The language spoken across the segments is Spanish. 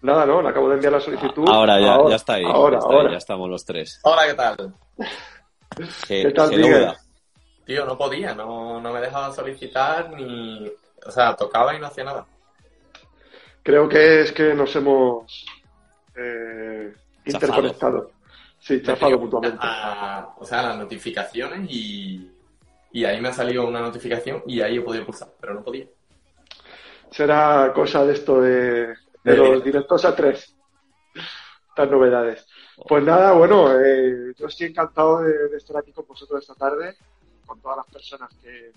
Nada, no, le acabo de enviar la solicitud. Ahora ya, ya está ahí. Ahora, ya, ahora. ya estamos los tres. Hola, ¿qué tal? ¿Qué, ¿Qué tal, novedad? Tío, no podía, no, no me dejaba solicitar ni... O sea, tocaba y no hacía nada. Creo que es que nos hemos eh, interconectado. Sí, chafado mutuamente. A- o sea, las notificaciones y, y ahí me ha salido una notificación y ahí he podido pulsar, pero no podía. Será cosa de esto de, de De- los directos a tres. Estas novedades. Pues nada, bueno, eh, yo estoy encantado de, de estar aquí con vosotros esta tarde, con todas las personas que,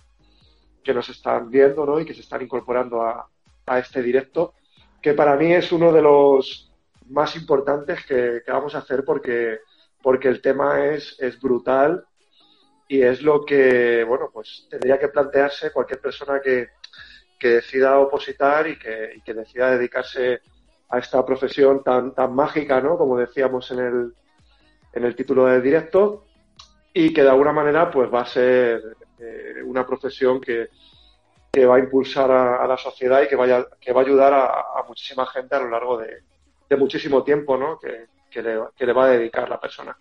que nos están viendo ¿no? y que se están incorporando a, a este directo, que para mí es uno de los más importantes que, que vamos a hacer porque, porque el tema es, es brutal y es lo que, bueno, pues tendría que plantearse cualquier persona que, que decida opositar y que, que decida dedicarse a esta profesión tan, tan mágica, ¿no? Como decíamos en el, en el título del directo, y que de alguna manera pues va a ser eh, una profesión que, que va a impulsar a, a la sociedad y que, vaya, que va a ayudar a, a muchísima gente a lo largo de, de muchísimo tiempo, ¿no? Que, que le, que le va a dedicar la persona.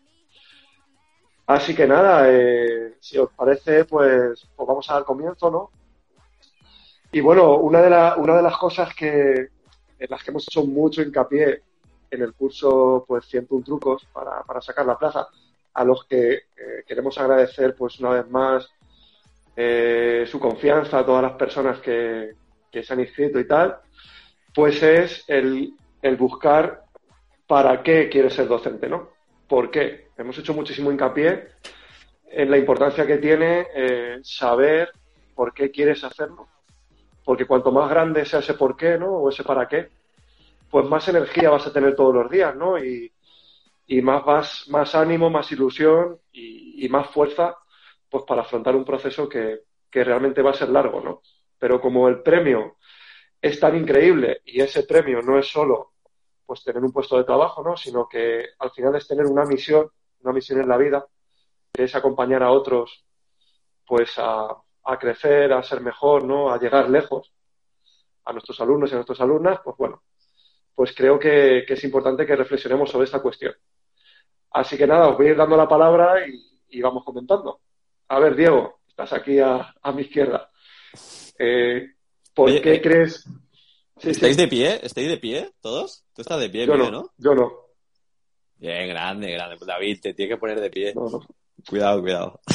Así que nada, eh, si os parece, pues, pues vamos a dar comienzo, ¿no? Y bueno, una de, la- una de las cosas que, en las que hemos hecho mucho hincapié en el curso, pues 101 trucos para, sacar la plaza, a los que eh, queremos agradecer, pues una vez más, eh, su confianza a todas las personas que, que se han inscrito y tal, pues es el, el buscar para qué quieres ser docente, ¿no? ¿Por qué? Hemos hecho muchísimo hincapié en la importancia que tiene eh, saber por qué quieres hacerlo porque cuanto más grande sea ese por qué, ¿no? O ese para qué, pues más energía vas a tener todos los días, ¿no? Y, más más ánimo, más ilusión y, y más fuerza, pues para afrontar un proceso que, que realmente va a ser largo, ¿no? Pero como el premio es tan increíble y ese premio no es solo pues tener un puesto de trabajo, ¿no? Sino que al final es tener una misión, una misión en la vida, que es acompañar a otros, pues a, a crecer, a ser mejor, ¿no? A llegar lejos a nuestros alumnos y a nuestras alumnas, pues bueno, pues creo que, que es importante que reflexionemos sobre esta cuestión. Así que nada, os voy a ir dando la palabra y, y vamos comentando. A ver, Diego, estás aquí a, a mi izquierda. Eh, ¿Por Oye, qué eh, crees? Sí, ¿Estáis sí. de pie? ¿Estáis de pie todos? Tú estás de pie, Yo no, ¿no? yo no. Bien, grande, grande. David, te tiene que poner de pie. no, no. Cuidado, cuidado.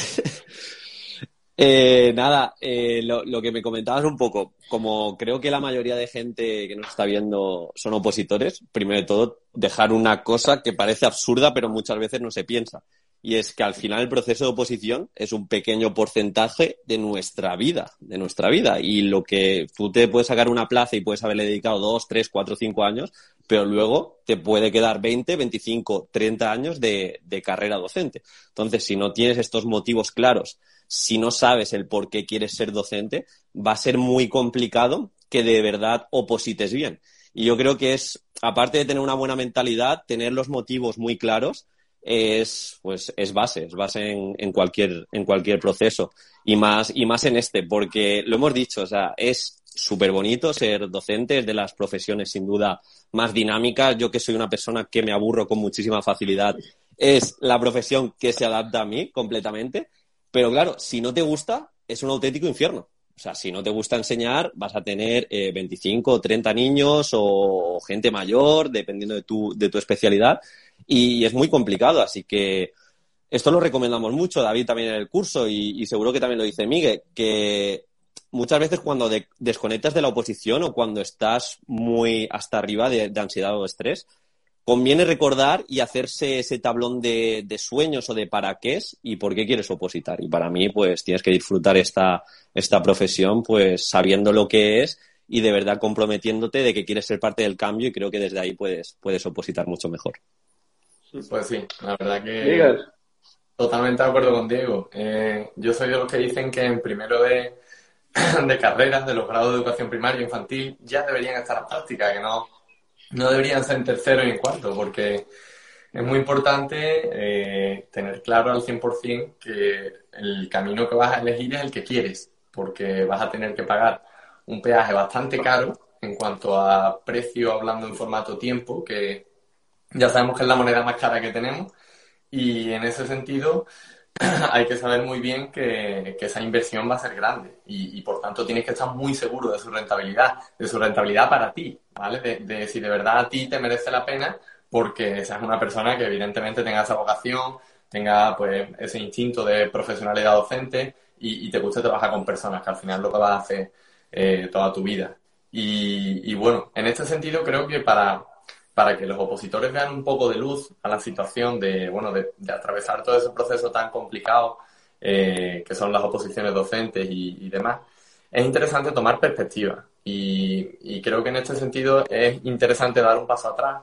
Eh, nada, eh, lo, lo que me comentabas un poco, como creo que la mayoría de gente que nos está viendo son opositores, primero de todo, dejar una cosa que parece absurda, pero muchas veces no se piensa. Y es que al final el proceso de oposición es un pequeño porcentaje de nuestra vida, de nuestra vida. Y lo que tú te puedes sacar una plaza y puedes haberle dedicado dos, tres, cuatro, cinco años, pero luego te puede quedar 20, 25, 30 años de, carrera docente. Entonces, si no tienes estos motivos claros, si no sabes el por qué quieres ser docente, va a ser muy complicado que de verdad oposites bien. Y yo creo que es, aparte de tener una buena mentalidad, tener los motivos muy claros es, pues, es base, es base en, cualquier, en cualquier proceso. Y más, y más en este, porque lo hemos dicho, o sea, es súper bonito ser docente, es de las profesiones sin duda más dinámicas. Yo que soy una persona que me aburro con muchísima facilidad, es la profesión que se adapta a mí completamente. Pero claro, si no te gusta, es un auténtico infierno. O sea, si no te gusta enseñar, vas a tener eh, 25 o 30 niños o gente mayor, dependiendo de tu, de tu especialidad, y es muy complicado. Así que esto lo recomendamos mucho, David también en el curso, y, seguro que también lo dice Miguel, que muchas veces cuando de- desconectas de la oposición o cuando estás muy hasta arriba de, ansiedad o estrés, conviene recordar y hacerse ese tablón de, de sueños o de para qué es y por qué quieres opositar. Y para mí, pues tienes que disfrutar esta, esta profesión, pues sabiendo lo que es y de verdad comprometiéndote de que quieres ser parte del cambio y creo que desde ahí puedes, puedes opositar mucho mejor. Pues sí, la verdad que totalmente de acuerdo con Diego. Eh, yo soy de los que dicen que en primero de, de carreras, de los grados de educación primaria infantil, ya deberían estar las prácticas, que no, no deberían ser en tercero y en cuarto, porque es muy importante eh, tener claro al 100% que el camino que vas a elegir es el que quieres, porque vas a tener que pagar un peaje bastante caro en cuanto a precio, hablando en formato tiempo, que ya sabemos que es la moneda más cara que tenemos, y en ese sentido hay que saber muy bien que, esa inversión va a ser grande y, por tanto tienes que estar muy seguro de su rentabilidad, de su rentabilidad para ti, ¿vale? De, si de verdad a ti te merece la pena porque seas una persona que evidentemente tenga esa vocación, tenga pues ese instinto de profesionalidad docente y, te guste trabajar con personas, que al final lo que vas a hacer eh, toda tu vida. Y bueno, en este sentido creo que para, para que los opositores vean un poco de luz a la situación de, bueno, de, atravesar todo ese proceso tan complicado eh, que son las oposiciones docentes y, demás, es interesante tomar perspectiva. Y, creo que en este sentido es interesante dar un paso atrás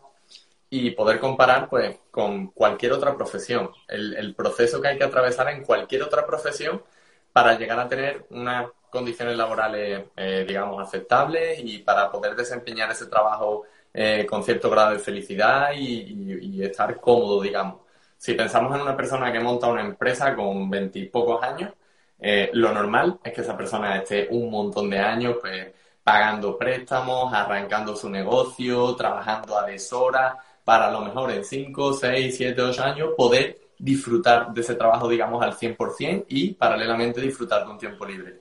y poder comparar pues con cualquier otra profesión, el, proceso que hay que atravesar en cualquier otra profesión para llegar a tener unas condiciones laborales, eh, digamos, aceptables y para poder desempeñar ese trabajo eh, con cierto grado de felicidad y, estar cómodo, digamos. Si pensamos en una persona que monta una empresa con veintipocos años, eh, lo normal es que esa persona esté un montón de años pues, pagando préstamos, arrancando su negocio, trabajando a deshora, para a lo mejor en 5, 6, 7, 8 años poder disfrutar de ese trabajo, digamos, al 100% y paralelamente disfrutar de un tiempo libre.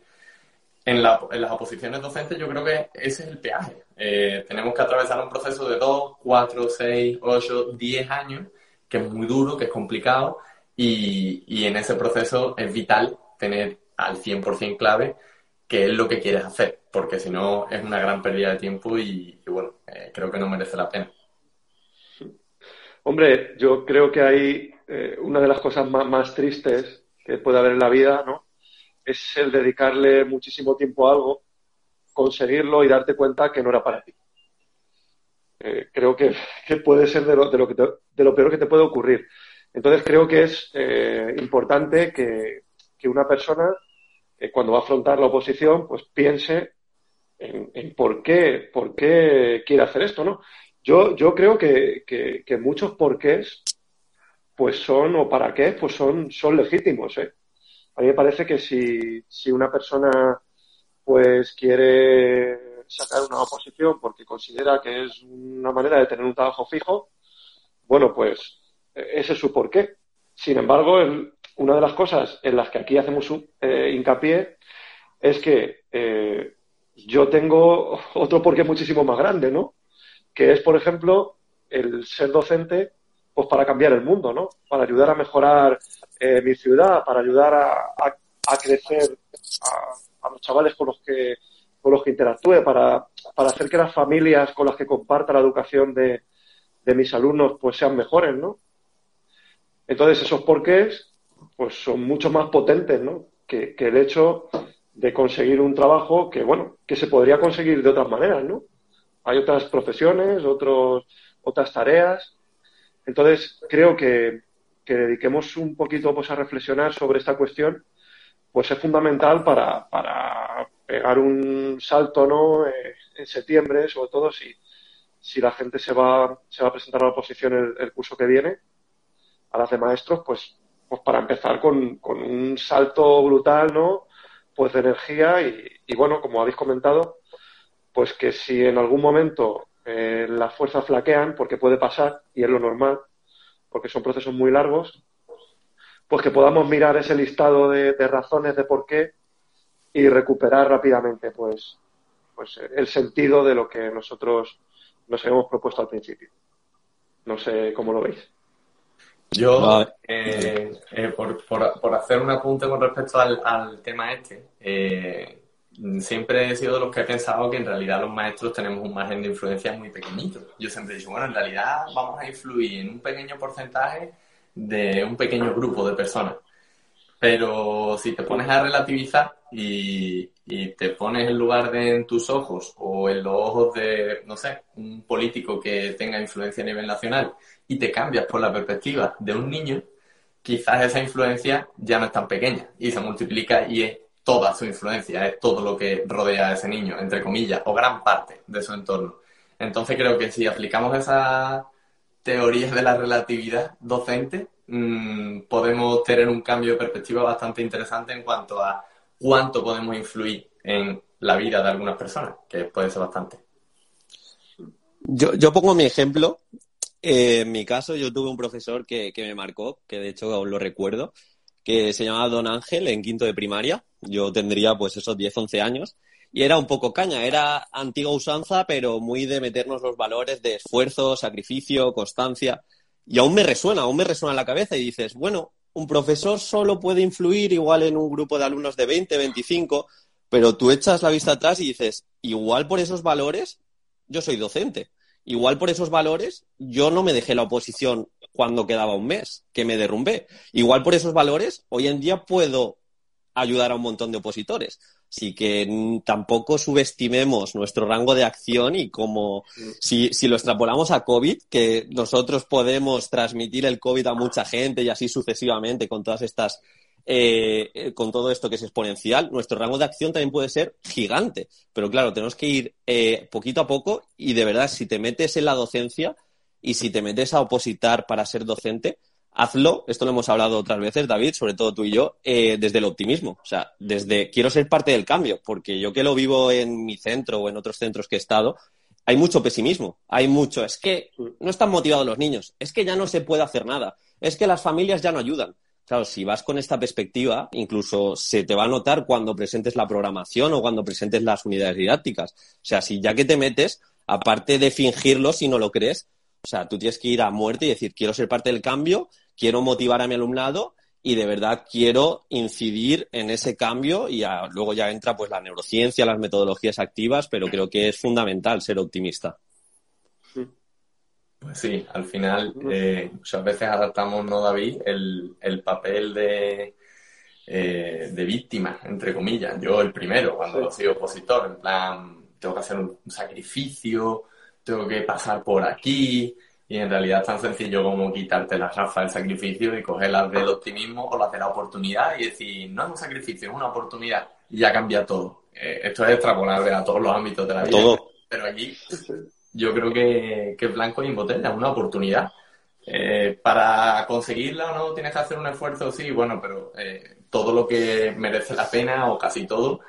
En, las oposiciones docentes yo creo que ese es el peaje. Eh, tenemos que atravesar un proceso de 2, 4, 6, 8, 10 años, que es muy duro, que es complicado, y, en ese proceso es vital tener al 100% clave qué es lo que quieres hacer, porque si no es una gran pérdida de tiempo y, bueno, eh, creo que no merece la pena. Hombre, yo creo que hay eh, una de las cosas más, más, tristes que puede haber en la vida, ¿no? es el dedicarle muchísimo tiempo a algo, conseguirlo y darte cuenta que no era para ti. Eh, creo que, puede ser de lo, peor que te puede ocurrir. Entonces creo que es eh, importante que, una persona, eh, cuando va a afrontar la oposición, pues piense en, por, qué, por qué quiere hacer esto, ¿no? Yo, yo creo que, que, muchos porqués, pues son, o para qué, pues son, son legítimos. A mí me parece que si, si una persona pues quiere sacar una oposición porque considera que es una manera de tener un trabajo fijo, bueno, pues ese es su porqué. Sin embargo, una de las cosas en las que aquí hacemos eh, hincapié es que eh, yo tengo otro porqué muchísimo más grande, ¿no? Que es, por ejemplo, el ser docente pues para cambiar el mundo, ¿no? Para ayudar a mejorar eh, mi ciudad, para ayudar a, crecer a, los chavales con los que con los que interactúe, para, para hacer que las familias con las que comparta la educación de, de mis alumnos pues sean mejores, ¿no? Entonces esos porqués pues son mucho más potentes, ¿no? Que, que el hecho de conseguir un trabajo que, bueno, que se podría conseguir de otras maneras, ¿no? Hay otras profesiones, otros, otras tareas. Entonces, creo que, que dediquemos un poquito pues, a reflexionar sobre esta cuestión, pues es fundamental para, para pegar un salto ¿no? Eh, en septiembre, sobre todo si, si la gente se va, se va a presentar a la oposición el, curso que viene, a las de maestros, pues, pues para empezar con, con un salto brutal, ¿no? Pues de energía y, y, bueno, como habéis comentado, pues que si en algún momento eh, las fuerzas flaquean, porque puede pasar y es lo normal, porque son procesos muy largos, pues que podamos mirar ese listado de, razones de por qué y recuperar rápidamente pues, pues el sentido de lo que nosotros nos habíamos propuesto al principio. No sé cómo lo veis. Yo, eh, eh, por, por, hacer un apunte con respecto al, al tema este, eh, siempre he sido de los que he pensado que en realidad los maestros tenemos un margen de influencia muy pequeñito. Yo siempre he dicho, bueno, en realidad vamos a influir en un pequeño porcentaje de un pequeño grupo de personas. Pero si te pones a relativizar y, te pones en lugar de en tus ojos o en los ojos de, no sé, un político que tenga influencia a nivel nacional y te cambias por la perspectiva de un niño, quizás esa influencia ya no es tan pequeña y se multiplica y es toda su influencia, es todo lo que rodea a ese niño, entre comillas, o gran parte de su entorno. Entonces creo que si aplicamos esa, teorías de la relatividad docente, mm, podemos tener un cambio de perspectiva bastante interesante en cuanto a cuánto podemos influir en la vida de algunas personas, que puede ser bastante. Yo, yo pongo mi ejemplo. Eh, en mi caso, yo tuve un profesor que, que me marcó, que de hecho aún lo recuerdo, que se llamaba Don Ángel en quinto de primaria. Yo tendría pues esos 10, 11 años. Y era un poco caña, era antigua usanza, pero muy de meternos los valores de esfuerzo, sacrificio, constancia. Y aún me resuena, aún me resuena en la cabeza y dices, bueno, un profesor solo puede influir igual en un grupo de alumnos de 20, 25, pero tú echas la vista atrás y dices, igual por esos valores yo soy docente. Igual por esos valores yo no me dejé la oposición cuando quedaba un mes, que me derrumbé. Igual por esos valores hoy en día puedo ayudar a un montón de opositores. Así que tampoco subestimemos nuestro rango de acción y como si, si, lo extrapolamos a COVID, que nosotros podemos transmitir el COVID a mucha gente y así sucesivamente con todas estas eh, eh, con todo esto que es exponencial, nuestro rango de acción también puede ser gigante. Pero claro, tenemos que ir eh, poquito a poco y de verdad, si te metes en la docencia y si te metes a opositar para ser docente, hazlo, esto lo hemos hablado otras veces, David, sobre todo tú y yo, desde el optimismo. O sea, desde quiero ser parte del cambio, porque yo que lo vivo en mi centro o en otros centros que he estado, hay mucho pesimismo, hay mucho, es que no están motivados los niños, es que ya no se puede hacer nada, es que las familias ya no ayudan. Claro, si vas con esta perspectiva, incluso se te va a notar cuando presentes la programación o cuando presentes las unidades didácticas. O sea, si ya que te metes, aparte de fingirlo si no lo crees, o sea, tú tienes que ir a muerte y decir, quiero ser parte del cambio, quiero motivar a mi alumnado y de verdad quiero incidir en ese cambio y luego ya entra pues la neurociencia, las metodologías activas, pero creo que es fundamental ser optimista. Pues sí, al final eh, muchas veces adaptamos, ¿no, David? El, el papel de, eh, de víctima, entre comillas. Yo el primero, cuando soy opositor, en plan, tengo que hacer un, sacrificio, tengo que pasar por aquí, y en realidad es tan sencillo como quitarte las gafas del sacrificio y coger las del optimismo o las de la oportunidad y decir, no es un sacrificio, es una oportunidad, y ya cambia todo. Eh, esto es extrapolable a todos los ámbitos de la vida. Todo. Pero aquí yo creo que, que blanco y en botella, una oportunidad. Eh, para conseguirla o no tienes que hacer un esfuerzo, sí, bueno, pero eh, todo lo que merece la pena o casi todo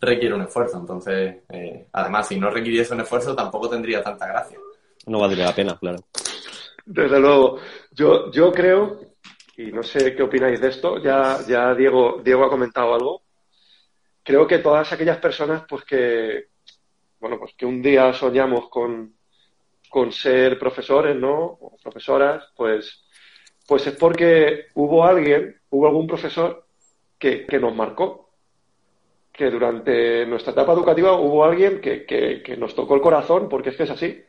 requiere un esfuerzo. Entonces, eh, además, si no requiriese un esfuerzo, tampoco tendría tanta gracia. No valdría la pena, claro. Desde luego, yo, yo creo, y no sé qué opináis de esto, ya, ya Diego, Diego ha comentado algo. Creo que todas aquellas personas pues que, bueno, pues que un día soñamos con, con ser profesores, ¿no? O profesoras, pues, pues es porque hubo alguien, hubo algún profesor que, que nos marcó. Que durante nuestra etapa educativa hubo alguien que, que, nos tocó el corazón, porque es que es así.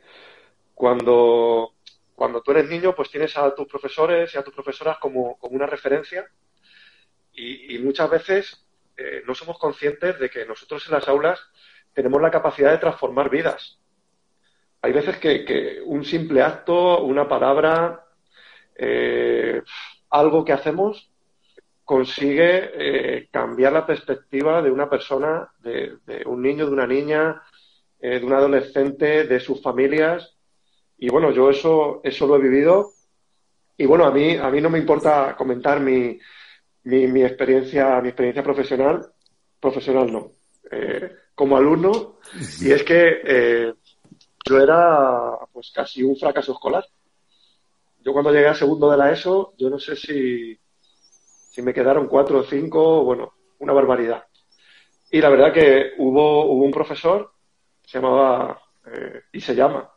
Cuando, cuando tú eres niño, pues tienes a tus profesores y a tus profesoras como, una referencia. Y, y muchas veces eh, no somos conscientes de que nosotros en las aulas tenemos la capacidad de transformar vidas. Hay veces que, un simple acto, una palabra, eh, algo que hacemos consigue eh, cambiar la perspectiva de una persona, de, un niño, de una niña, eh, de un adolescente, de sus familias. Y bueno, yo eso, eso lo he vivido. Y bueno, a mí, a mí no me importa comentar mi, mi, mi experiencia, mi experiencia profesional. Profesional no como alumno y es que eh, yo era pues casi un fracaso escolar. Yo cuando llegué a segundo de la ESO, yo no sé si, si me quedaron cuatro o cinco, bueno, una barbaridad. Y la verdad que hubo, hubo un profesor, se llamaba eh, y se llama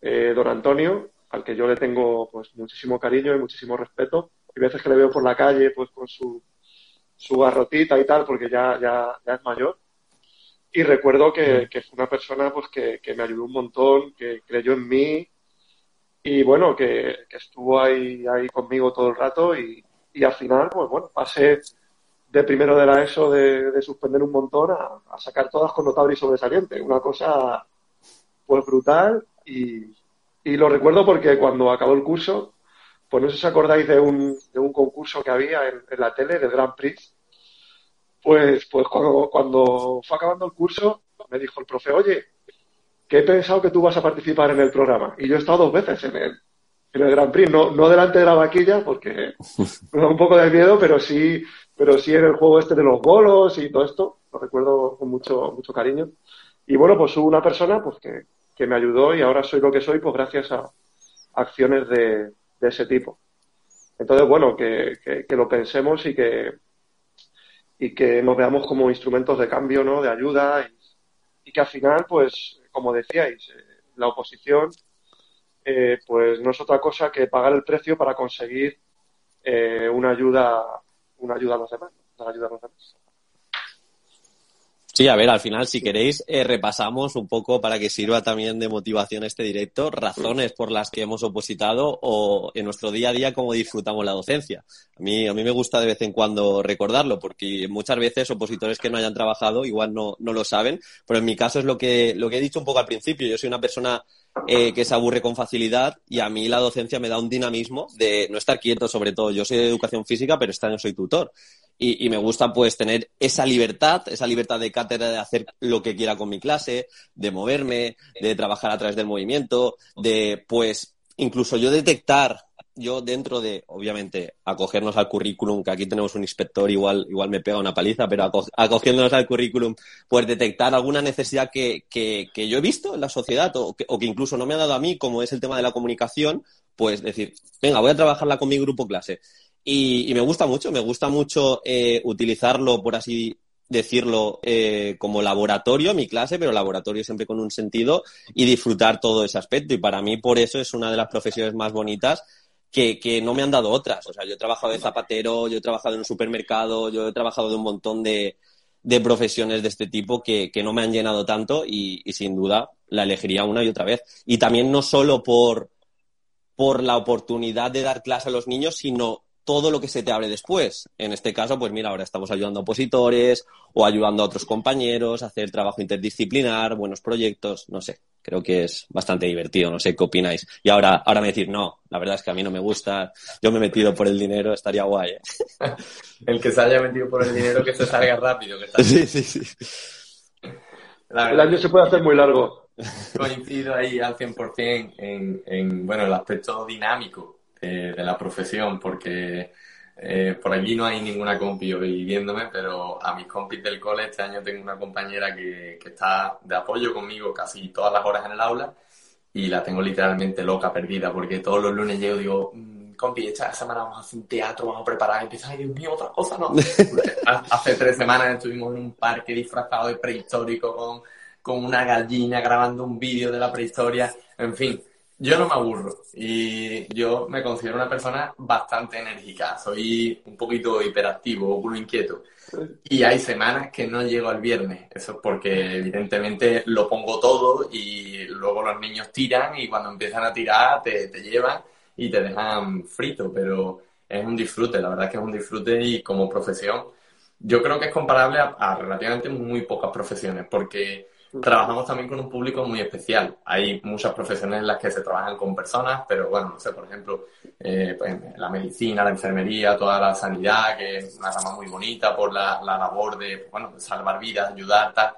eh, Don Antonio, al que yo le tengo pues muchísimo cariño y muchísimo respeto. Hay veces que le veo por la calle pues con su, su garrotita y tal, porque ya, ya, ya es mayor y recuerdo que, que fue una persona pues que, que, me ayudó un montón, que creyó en mí y bueno, que, estuvo ahí, ahí conmigo todo el rato y, y, al final, pues bueno, pasé de primero de la ESO de, de suspender un montón a, a, sacar todas con notable y sobresaliente. Una cosa pues brutal y, y lo recuerdo porque cuando acabó el curso, pues no sé si os acordáis de un, de un concurso que había en, en la tele, del Grand Prix, pues, pues cuando, cuando fue acabando el curso, me dijo el profe, oye, que he pensado que tú vas a participar en el programa. Y yo he estado dos veces en él. en el Grand Prix, no, no delante de la vaquilla, porque me da un poco de miedo, pero sí, pero sí en el juego este de los bolos y todo esto, lo recuerdo con mucho, mucho cariño. Y bueno, pues hubo una persona pues que, que me ayudó y ahora soy lo que soy, pues gracias a acciones de, ese tipo. Entonces, bueno, que, que, lo pensemos y que, y que nos veamos como instrumentos de cambio, ¿no? De ayuda y, que al final, pues, como decíais, eh, la oposición, eh, pues no es otra cosa que pagar el precio para conseguir eh, una ayuda, una ayuda a los demás, una ayuda a los demás. Sí, a ver, al final, si queréis, eh, repasamos un poco para que sirva también de motivación este directo, razones por las que hemos opositado o en nuestro día a día cómo disfrutamos la docencia. A mí, a mí me gusta de vez en cuando recordarlo, porque muchas veces opositores que no hayan trabajado igual no, no lo saben, pero en mi caso es lo que, lo que he dicho un poco al principio. Yo soy una persona eh, que se aburre con facilidad y a mí la docencia me da un dinamismo de no estar quieto sobre todo. Yo soy de educación física, pero este año soy tutor y, me gusta pues tener esa libertad, esa libertad de cátedra de hacer lo que quiera con mi clase, de moverme, de trabajar a través del movimiento, de pues incluso yo detectar yo dentro de, obviamente, acogernos al currículum, que aquí tenemos un inspector, igual, igual me pega una paliza, pero acogiéndonos al currículum, pues detectar alguna necesidad que, que, que yo he visto en la sociedad o que, o que, incluso no me ha dado a mí, como es el tema de la comunicación, pues decir, venga, voy a trabajarla con mi grupo clase. Y, me gusta mucho, me gusta mucho eh, utilizarlo, por así decirlo, eh, como laboratorio, mi clase, pero laboratorio siempre con un sentido y disfrutar todo ese aspecto. Y para mí, por eso es una de las profesiones más bonitas que, que, no me han dado otras. O sea, yo he trabajado de zapatero, yo he trabajado en un supermercado, yo he trabajado de un montón de, de profesiones de este tipo que, que, no me han llenado tanto y, y, sin duda la elegiría una y otra vez. Y también no solo por, por la oportunidad de dar clase a los niños, sino todo lo que se te abre después. En este caso, pues mira, ahora estamos ayudando a opositores o ayudando a otros compañeros a hacer trabajo interdisciplinar, buenos proyectos, no sé. Creo que es bastante divertido, no sé qué opináis. Y ahora, ahora me decir, no, la verdad es que a mí no me gusta, yo me he metido por el dinero, estaría guay. ¿eh? el que se haya metido por el dinero, que se salga rápido. sí, sí, sí. el año se puede hacer muy largo. Coincido ahí al 100% en, en bueno, el aspecto dinámico de, la profesión, porque eh, por allí no hay ninguna compi hoy viéndome, pero a mis compis del cole este año tengo una compañera que, que está de apoyo conmigo casi todas las horas en el aula y la tengo literalmente loca, perdida, porque todos los lunes llego y digo, mm, compi, esta semana vamos a hacer un teatro, vamos a preparar, y empieza, ay Dios mío, otra cosa, ¿no? Hace tres semanas estuvimos en un parque disfrazado de prehistórico con, con una gallina grabando un vídeo de la prehistoria, en fin, yo no me aburro y yo me considero una persona bastante enérgica. Soy un poquito hiperactivo, o inquieto. Y hay semanas que no llego al viernes. Eso es porque evidentemente lo pongo todo y luego los niños tiran y cuando empiezan a tirar te, te llevan y te dejan frito. Pero es un disfrute, la verdad es que es un disfrute y como profesión yo creo que es comparable a relativamente muy pocas profesiones porque Trabajamos también con un público muy especial. Hay muchas profesiones en las que se trabajan con personas, pero bueno, no sé, por ejemplo, eh, pues, la medicina, la enfermería, toda la sanidad, que es una rama muy bonita por la, la labor de, bueno, salvar vidas, ayudar, tal.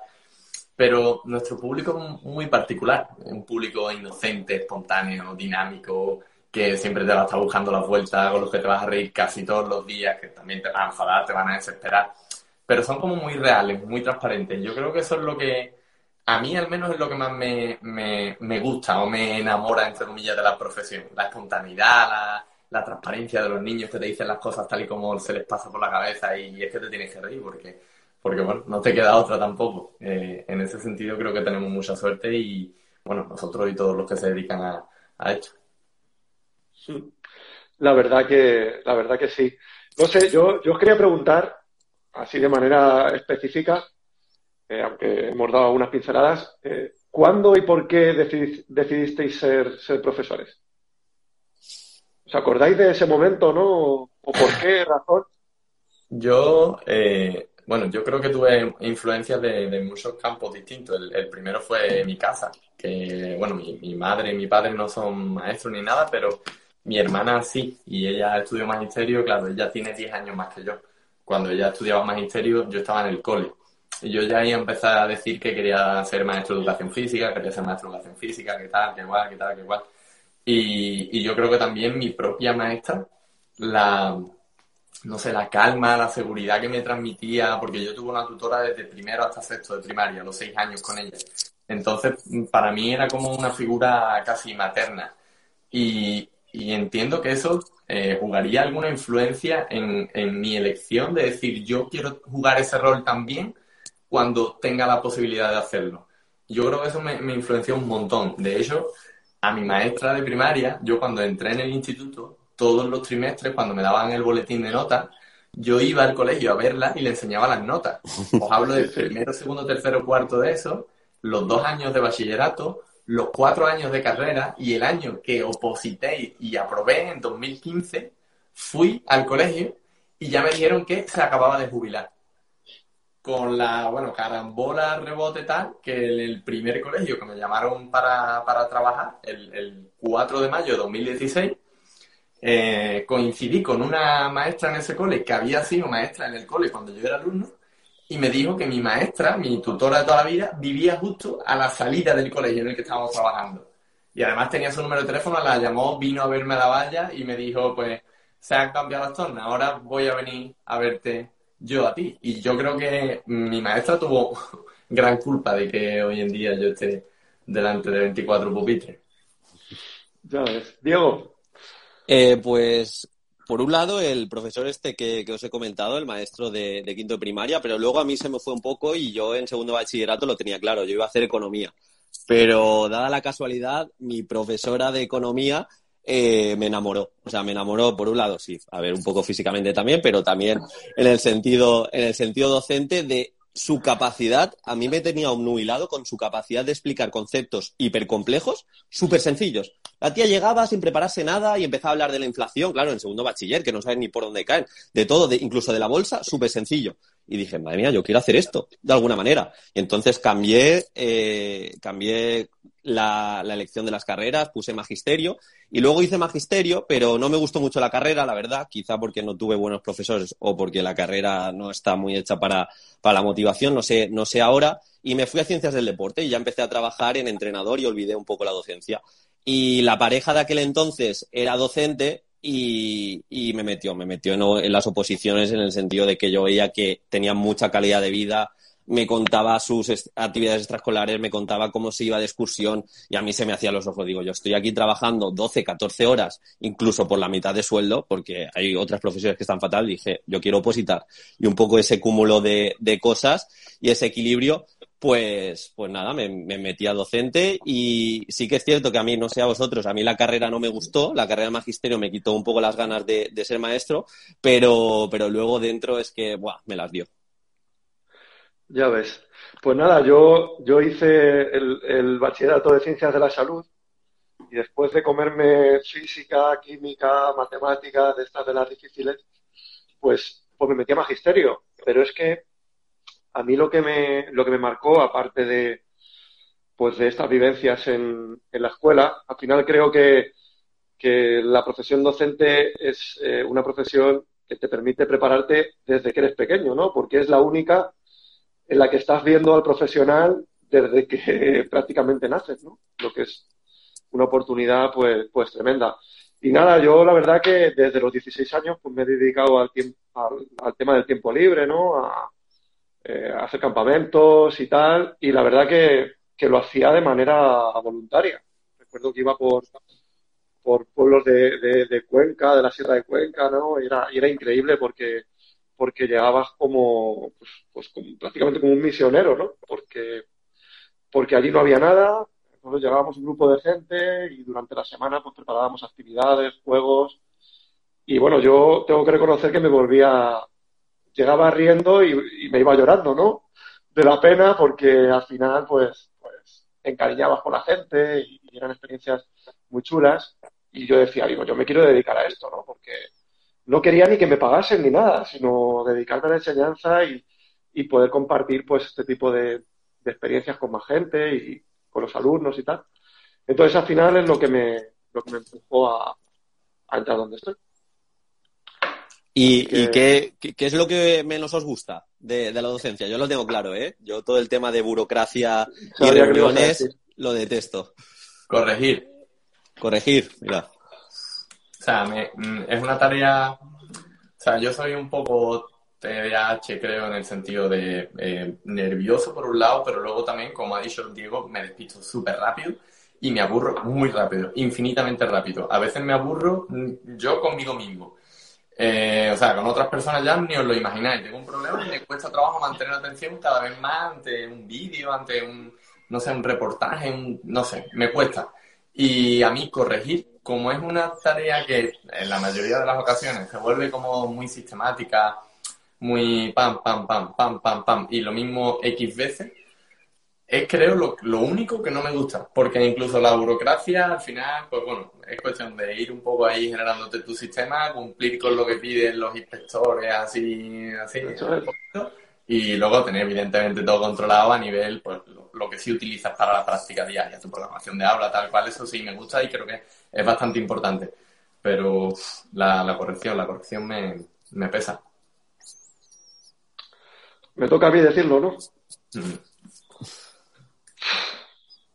Pero nuestro público es muy particular, un público inocente, espontáneo, dinámico, que siempre te va a estar buscando las vueltas, con los que te vas a reír casi todos los días, que también te van a enfadar, te van a desesperar. Pero son como muy reales, muy transparentes. Yo creo que eso es lo que a mí al menos es lo que más me, me, gusta o me enamora, entre comillas, de la profesión. La espontaneidad, la, la, transparencia de los niños que te dicen las cosas tal y como se les pasa por la cabeza y es que te tienes que reír porque, porque bueno, no te queda otra tampoco. Eh, en ese sentido creo que tenemos mucha suerte y, bueno, nosotros y todos los que se dedican a, a esto. La verdad que, la verdad que sí. No sé, yo, yo os quería preguntar, así de manera específica, eh, aunque hemos dado algunas pinceladas, eh, ¿cuándo y por qué decidisteis ser, ser profesores? ¿Os acordáis de ese momento, no? ¿O por qué razón? Yo, eh, bueno, yo creo que tuve influencias de, muchos campos distintos. El, primero fue mi casa, que, bueno, mi, mi, madre y mi padre no son maestros ni nada, pero mi hermana sí, y ella estudió magisterio, claro, ella tiene 10 años más que yo. Cuando ella estudiaba magisterio, yo estaba en el cole. Y yo ya ahí empecé a decir que quería ser maestro de educación física, quería ser maestro de educación física, que tal, que igual, que tal, que igual. Y, yo creo que también mi propia maestra, la, no sé, la calma, la seguridad que me transmitía, porque yo tuve una tutora desde primero hasta sexto de primaria, los seis años con ella. Entonces, para mí era como una figura casi materna. Y, entiendo que eso eh, jugaría alguna influencia en, en mi elección de decir, yo quiero jugar ese rol también cuando tenga la posibilidad de hacerlo. Yo creo que eso me, me influenció un montón. De hecho, a mi maestra de primaria, yo cuando entré en el instituto, todos los trimestres, cuando me daban el boletín de notas, yo iba al colegio a verla y le enseñaba las notas. Os hablo del primero, segundo, tercero, cuarto de eso, los dos años de bachillerato, los cuatro años de carrera y el año que oposité y aprobé en 2015, fui al colegio y ya me dijeron que se acababa de jubilar con la, bueno, carambola, rebote tal, que en el primer colegio que me llamaron para, trabajar, el, 4 de mayo de 2016, eh, coincidí con una maestra en ese cole que había sido maestra en el cole cuando yo era alumno y me dijo que mi maestra, mi tutora de toda la vida, vivía justo a la salida del colegio en el que estábamos trabajando. Y además tenía su número de teléfono, la llamó, vino a verme a la valla y me dijo, pues, se han cambiado las tornas, ahora voy a venir a verte yo a ti. Y yo creo que mi maestra tuvo gran culpa de que hoy en día yo esté delante de 24 pupitres. Ya ves. Diego. Eh, pues, por un lado, el profesor este que, os he comentado, el maestro de, quinto de primaria, pero luego a mí se me fue un poco y yo en segundo bachillerato lo tenía claro, yo iba a hacer economía. Pero dada la casualidad, mi profesora de economía eh, me enamoró. O sea, me enamoró por un lado, sí, a ver, un poco físicamente también, pero también en el sentido, en el sentido docente de su capacidad, a mí me tenía obnubilado con su capacidad de explicar conceptos hipercomplejos, súper sencillos. La tía llegaba sin prepararse nada y empezaba a hablar de la inflación, claro, en segundo bachiller, que no saben ni por dónde caen, de todo, incluso de la bolsa, súper sencillo. Y dije, madre mía, yo quiero hacer esto, de alguna manera. Y entonces cambié, eh, cambié la, elección de las carreras, puse magisterio y luego hice magisterio, pero no me gustó mucho la carrera, la verdad, quizá porque no tuve buenos profesores o porque la carrera no está muy hecha para, la motivación, no sé, no sé ahora, y me fui a ciencias del deporte y ya empecé a trabajar en entrenador y olvidé un poco la docencia. Y la pareja de aquel entonces era docente y, me metió, me metió en, las oposiciones en el sentido de que yo veía que tenía mucha calidad de vida, me contaba sus actividades extraescolares, me contaba cómo se iba de excursión y a mí se me hacía los ojos. Digo, yo estoy aquí trabajando 12, 14 horas, incluso por la mitad de sueldo, porque hay otras profesiones que están fatal. Dije, yo quiero opositar. Y un poco ese cúmulo de, cosas y ese equilibrio, pues, pues nada, me, metí a docente y sí que es cierto que a mí, no sé a vosotros, a mí la carrera no me gustó, la carrera de magisterio me quitó un poco las ganas de, ser maestro, pero, pero luego dentro es que, buah, me las dio. Ya ves. Pues nada, yo, yo hice el, bachillerato de ciencias de la salud y después de comerme física, química, matemáticas, de estas de las difíciles, pues, pues me metí a magisterio. Pero es que a mí lo que me, lo que me marcó, aparte de, pues de estas vivencias en, en la escuela, al final creo que, que la profesión docente es eh, una profesión que te permite prepararte desde que eres pequeño, ¿no? Porque es la única en la que estás viendo al profesional desde que prácticamente naces, ¿no? Lo que es una oportunidad, pues, pues tremenda. Y nada, yo la verdad que desde los 16 años pues me he dedicado al, tiempo, al, tema del tiempo libre, ¿no? Eh, hacer campamentos y tal. Y la verdad que, que, lo hacía de manera voluntaria. Recuerdo que iba por, por pueblos de, de, de Cuenca, de la Sierra de Cuenca, ¿no? Era, era increíble porque porque llegabas como, pues, pues prácticamente como un misionero, ¿no? Porque, porque allí no había nada, nosotros llegábamos un grupo de gente y durante la semana pues preparábamos actividades, juegos. Y bueno, yo tengo que reconocer que me volvía, llegaba riendo y, me iba llorando, ¿no? De la pena porque al final pues, pues con la gente y, y eran experiencias muy chulas. Y yo decía, digo, yo me quiero dedicar a esto, ¿no? Porque no quería ni que me pagasen ni nada, sino dedicarme a la enseñanza y, poder compartir pues este tipo de, experiencias con más gente y con los alumnos y tal. Entonces al final es lo que me, lo que me empujó a, entrar donde estoy. ¿Y, qué, es lo que menos os gusta de, la docencia? Yo lo tengo claro, ¿eh? Yo todo el tema de burocracia y reuniones lo detesto. Corregir. Corregir, mira. O sea, mm, es una tarea. O sea, yo soy un poco TDAH, creo, en el sentido de eh, nervioso por un lado, pero luego también, como ha dicho Diego, me despisto súper rápido y me aburro muy rápido, infinitamente rápido. A veces me aburro mm, yo conmigo mismo. Eh, o sea, con otras personas ya ni os lo imagináis. Tengo un problema y me cuesta trabajo mantener la atención cada vez más ante un vídeo, ante un, no sé, un reportaje, un, no sé, me cuesta. Y a mí corregir, como es una tarea que en la mayoría de las ocasiones se vuelve como muy sistemática, muy pam, pam, pam, pam, pam, pam, y lo mismo X veces, es creo lo, lo, único que no me gusta, porque incluso la burocracia al final, pues bueno, es cuestión de ir un poco ahí generándote tu sistema, cumplir con lo que piden los inspectores, así, así, y luego tener evidentemente todo controlado a nivel, pues lo, que sí utilizas para la práctica diaria, tu programación de aula, tal cual, eso sí me gusta y creo que es bastante importante, pero la, la corrección, la corrección me, me pesa. Me toca a mí decirlo, ¿no?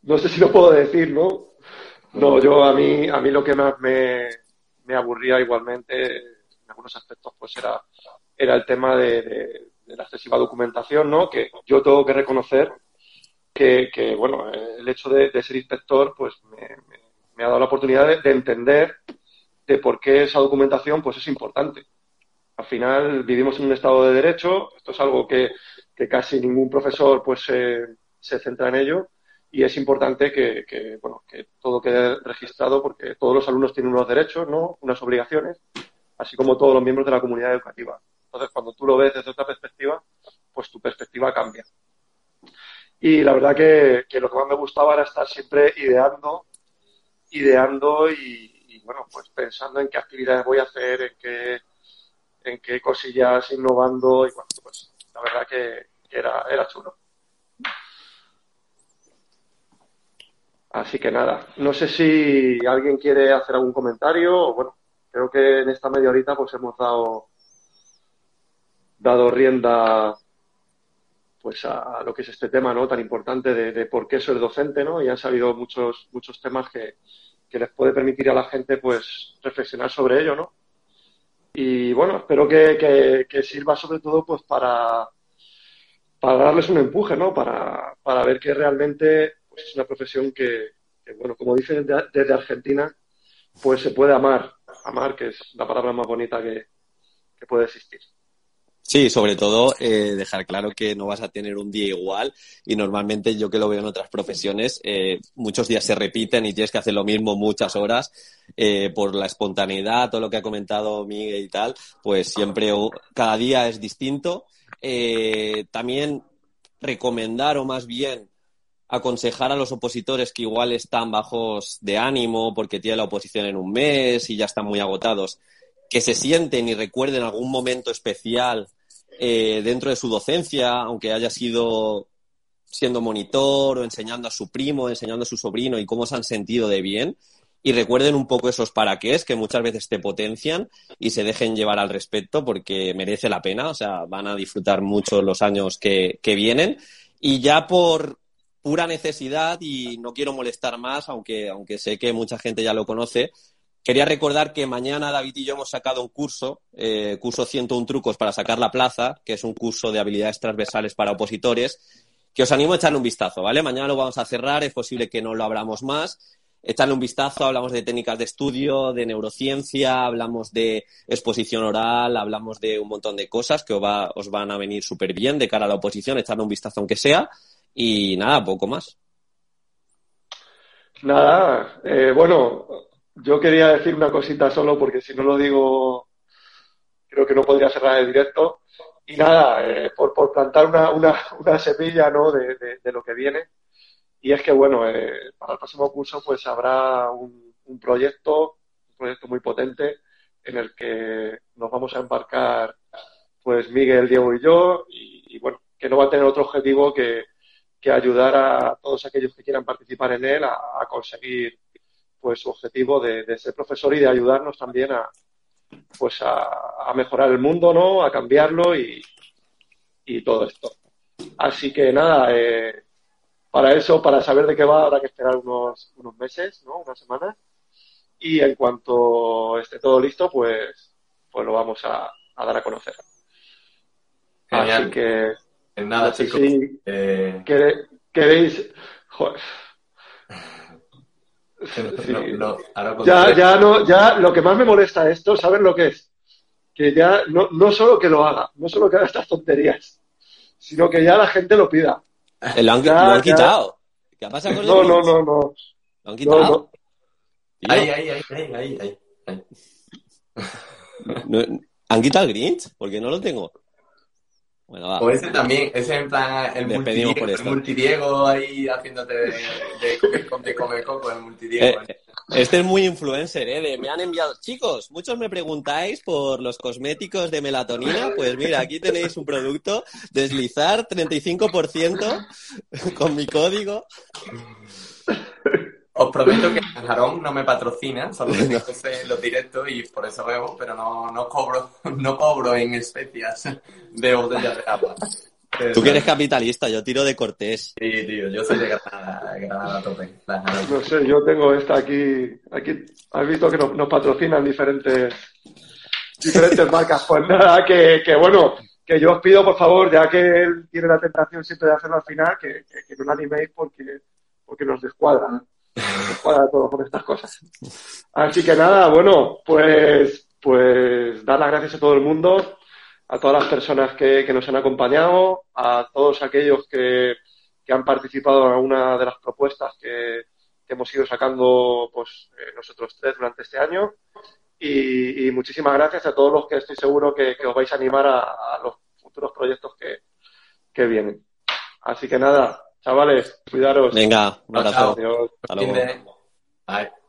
No sé si lo puedo decir, ¿no? No, yo a mí, a mí lo que más me, aburría igualmente, en algunos aspectos, pues era, era el tema de, la excesiva documentación, ¿no? Que yo tengo que reconocer que, bueno, el hecho de, ser inspector, pues me, ha dado la oportunidad de, de, entender de por qué esa documentación, pues es importante. Al final vivimos en un Estado de Derecho, esto es algo que, casi ningún profesor pues se centra en ello y es importante que, bueno, que todo quede registrado porque todos los alumnos tienen unos derechos, ¿no? unas obligaciones, así como todos los miembros de la comunidad educativa. Entonces, cuando tú lo ves desde otra perspectiva, pues tu perspectiva cambia. Y la verdad que, lo que más me gustaba era estar siempre ideando, ideando y, bueno, pues pensando en qué actividades voy a hacer, en qué en qué cosillas innovando y bueno, pues la verdad que, era, era chulo. Así que nada, no sé si alguien quiere hacer algún comentario o bueno, creo que en esta media horita pues hemos dado dado rienda pues a, lo que es este tema no tan importante de, por qué soy docente no y han salido muchos muchos temas que, que les puede permitir a la gente pues reflexionar sobre ello no y bueno, espero que, sirva sobre todo pues para, para darles un empuje, ¿no? Para, para ver que realmente es una profesión que, bueno, como dicen desde, Argentina, pues se puede amar. Amar, que es la palabra más bonita que puede existir. Sí, sobre todo eh, dejar claro que no vas a tener un día igual y normalmente yo que lo veo en otras profesiones, eh, muchos días se repiten y tienes que hacer lo mismo muchas horas eh, por la espontaneidad, todo lo que ha comentado Miguel y tal, pues siempre cada día es distinto. también recomendar o más bien aconsejar a los opositores que igual están bajos de ánimo porque tienen la oposición en un mes y ya están muy agotados, que se sienten y recuerden algún momento especial eh, dentro de su docencia, aunque haya sido siendo monitor o enseñando a su primo, enseñando a su sobrino y cómo se han sentido de bien. Y recuerden un poco esos para qué que muchas veces te potencian y se dejen llevar al respecto porque merece la pena. O sea, van a disfrutar mucho los años que, que vienen. Y ya por pura necesidad, y no quiero molestar más, aunque, aunque sé que mucha gente ya lo conoce, Quería recordar que mañana David y yo hemos sacado un curso, eh, curso 101 trucos para sacar la plaza, que es un curso de habilidades transversales para opositores, que os animo a echarle un vistazo, ¿vale? Mañana lo vamos a cerrar, es posible que no lo abramos más. Echarle un vistazo, hablamos de técnicas de estudio, de neurociencia, hablamos de exposición oral, hablamos de un montón de cosas que os, va, os van a venir súper bien de cara a la oposición, echarle un vistazo aunque sea. Y nada, poco más. Nada, eh, bueno, yo quería decir una cosita solo porque si no lo digo, creo que no podría cerrar el directo. Y nada, eh, por, por, plantar una, una, una semilla ¿no? de, de, lo que viene. Y es que, bueno, eh, para el próximo curso pues habrá un, un, proyecto, un proyecto muy potente en el que nos vamos a embarcar pues Miguel, Diego y yo. Y, bueno, que no va a tener otro objetivo que, que ayudar a todos aquellos que quieran participar en él a, a conseguir pues su objetivo de, ser profesor y de ayudarnos también a pues a, mejorar el mundo, ¿no? A cambiarlo y, todo esto. Así que nada, eh, para eso, para saber de qué va, habrá que esperar unos, unos meses, ¿no? Unas semanas. y en cuanto esté todo listo, pues, pues lo vamos a, a dar a conocer. Genial. Así que En nada, chicos. si eh, queréis... Joder. Sí. no- no, ahora Ya, ya no, ya lo que más me molesta de esto, ¿saben lo que es? Que ya no, no solo que lo haga, no solo que haga estas tonterías, sino que ya la gente lo pida. Eh, Lo han, Ya, lo han ya. quitado. ¿Qué ha pasado con No, no, no, no. ¿Lo han quitado? Ahí, ahí, ahí, ahí, ahí, ahí, ¿Han quitado el Grinch? Porque no lo tengo. Bueno, va. O ese también, ese en plan, el multidiego, por el multidiego ahí haciéndote de, de, comer, de comer coco, el multidiego. Eh, este es muy influencer, ¿eh? De, me han enviado... Chicos, muchos me preguntáis por los cosméticos de melatonina. Pues mira, aquí tenéis un producto. Deslizar 35% con mi código. Os prometo que jarón no me patrocina, solo que en los directos y por eso bebo, pero no, no cobro, no cobro en especias de botellas de agua. Tú que eres capitalista, yo tiro de cortés. Sí, tío, yo soy de Granada, Granada tope. la. No sé, yo tengo esta aquí. Aquí has visto que nos, nos patrocinan diferentes diferentes marcas. Pues nada, que, que bueno, que yo os pido por favor, ya que él tiene la tentación siempre de hacerlo al final, que, que, que no lo animéis porque, porque nos descuadra. Descuadra todo con estas cosas. Así que nada, bueno, pues, pues dar las gracias a todo el mundo, a todas las personas que, que nos han acompañado, a todos aquellos que, que han participado en alguna de las propuestas que, que hemos ido sacando pues eh, nosotros tres durante este año. Y, y muchísimas gracias a todos los que estoy seguro que, que os vais a animar a, a los futuros proyectos que, que vienen. Así que nada, chavales, cuidaros. Venga, un Chao, abrazo. chao. Adiós. Hasta luego. Bye.